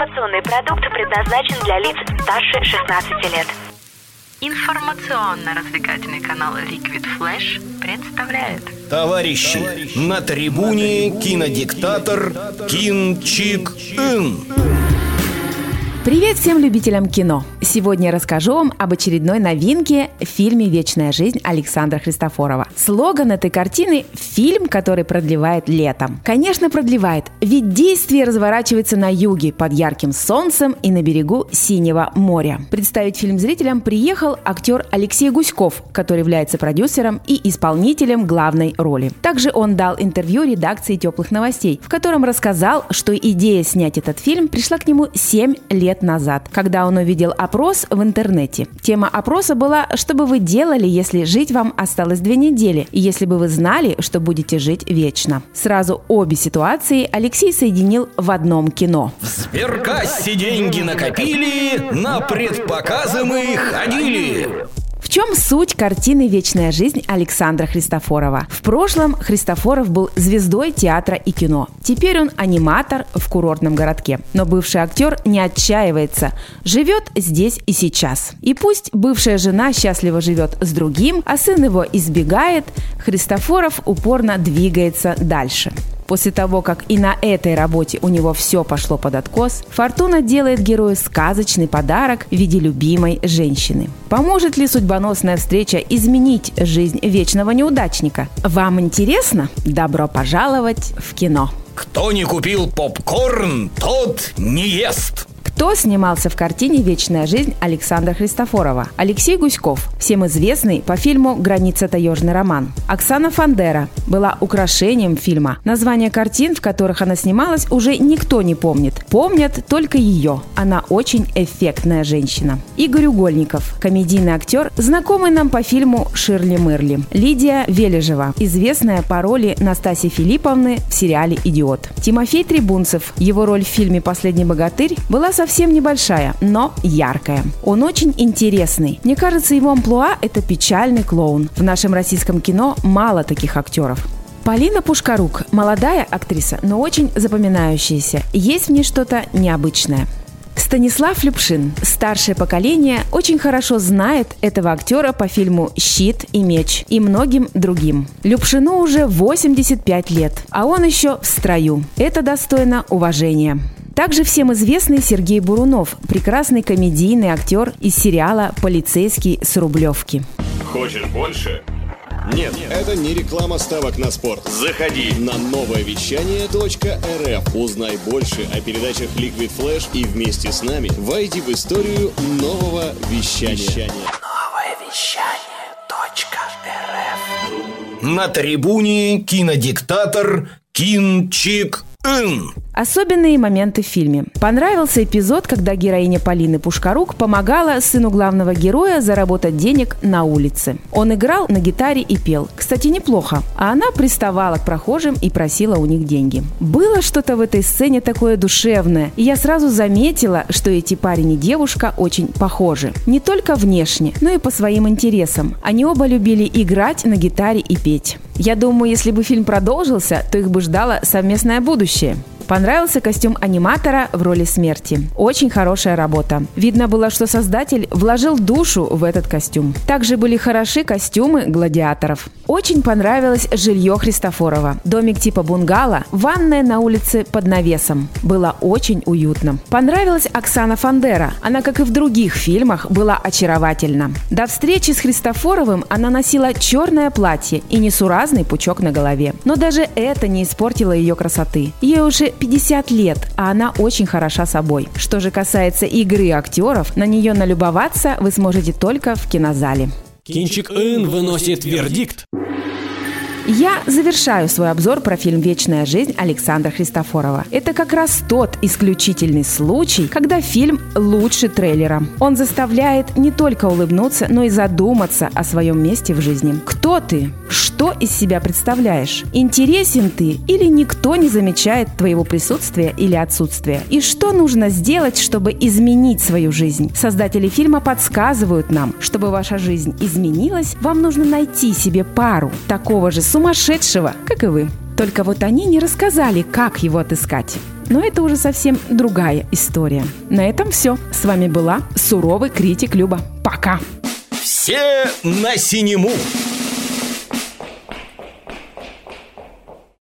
Информационный продукт предназначен для лиц старше 16 лет. Информационно-развлекательный канал Liquid Flash представляет Товарищи, на трибуне кинодиктатор Кин Чик Ин. Привет всем любителям кино! Сегодня я расскажу вам об очередной новинке в фильме «Вечная жизнь» Александра Христофорова. Слоган этой картины – фильм, который продлевает летом. Конечно, продлевает, ведь действие разворачивается на юге, под ярким солнцем и на берегу Синего моря. Представить фильм зрителям приехал актер Алексей Гуськов, который является продюсером и исполнителем главной роли. Также он дал интервью редакции «Теплых новостей», в котором рассказал, что идея снять этот фильм пришла к нему 7 лет назад, когда он увидел опрос в интернете. Тема опроса была «Что бы вы делали, если жить вам осталось две недели, и если бы вы знали, что будете жить вечно?» Сразу обе ситуации Алексей соединил в одном кино. В сберкассе деньги накопили, на предпоказы мы ходили. Чем суть картины «Вечная жизнь» Александра Христофорова? В прошлом Христофоров был звездой театра и кино. Теперь он аниматор в курортном городке. Но бывший актер не отчаивается, живет здесь и сейчас. И пусть бывшая жена счастливо живет с другим, а сын его избегает, Христофоров упорно двигается дальше. После того, как и на этой работе у него все пошло под откос, Фортуна делает герою сказочный подарок в виде любимой женщины. Поможет ли судьбоносная встреча изменить жизнь вечного неудачника? Вам интересно? Добро пожаловать в кино! Кто не купил попкорн, тот не ест. Кто снимался в картине «Вечная жизнь» Александра Христофорова? Алексей Гуськов, всем известный по фильму «Граница таежный роман». Оксана Фандера была украшением фильма. Название картин, в которых она снималась, уже никто не помнит. Помнят только ее. Она очень эффектная женщина. Игорь Угольников, комедийный актер, знакомый нам по фильму «Ширли Мырли». Лидия Вележева, известная по роли Настасьи Филипповны в сериале «Идиот». Тимофей Трибунцев, его роль в фильме «Последний богатырь» была совсем совсем небольшая, но яркая. Он очень интересный. Мне кажется, его амплуа – это печальный клоун. В нашем российском кино мало таких актеров. Полина Пушкарук – молодая актриса, но очень запоминающаяся. Есть в ней что-то необычное. Станислав Любшин, старшее поколение, очень хорошо знает этого актера по фильму «Щит и меч» и многим другим. Любшину уже 85 лет, а он еще в строю. Это достойно уважения. Также всем известный Сергей Бурунов, прекрасный комедийный актер из сериала «Полицейский с Рублевки». Хочешь больше? Нет, это не реклама ставок на спорт. Заходи на новое вещание .рф. Узнай больше о передачах Liquid Flash и вместе с нами войди в историю нового вещания. Новое вещание .рф На трибуне кинодиктатор Кинчик Ин. Особенные моменты в фильме. Понравился эпизод, когда героиня Полины Пушкарук помогала сыну главного героя заработать денег на улице. Он играл на гитаре и пел. Кстати, неплохо. А она приставала к прохожим и просила у них деньги. Было что-то в этой сцене такое душевное, и я сразу заметила, что эти парень и девушка очень похожи. Не только внешне, но и по своим интересам. Они оба любили играть на гитаре и петь. Я думаю, если бы фильм продолжился, то их бы ждало совместное будущее. Понравился костюм аниматора в роли смерти. Очень хорошая работа. Видно было, что создатель вложил душу в этот костюм. Также были хороши костюмы гладиаторов. Очень понравилось жилье Христофорова. Домик типа бунгало, ванная на улице под навесом. Было очень уютно. Понравилась Оксана Фандера. Она, как и в других фильмах, была очаровательна. До встречи с Христофоровым она носила черное платье и несуразный пучок на голове. Но даже это не испортило ее красоты. Ей уже 50 лет, а она очень хороша собой. Что же касается игры актеров, на нее налюбоваться вы сможете только в кинозале. Кинчик Ин выносит вердикт. Я завершаю свой обзор про фильм «Вечная жизнь» Александра Христофорова. Это как раз тот исключительный случай, когда фильм лучше трейлера. Он заставляет не только улыбнуться, но и задуматься о своем месте в жизни. Кто ты? Что из себя представляешь? Интересен ты или никто не замечает твоего присутствия или отсутствия? И что нужно сделать, чтобы изменить свою жизнь? Создатели фильма подсказывают нам, чтобы ваша жизнь изменилась, вам нужно найти себе пару такого же сумасшедшего, как и вы. Только вот они не рассказали, как его отыскать. Но это уже совсем другая история. На этом все. С вами была суровый критик Люба. Пока! Все на синему!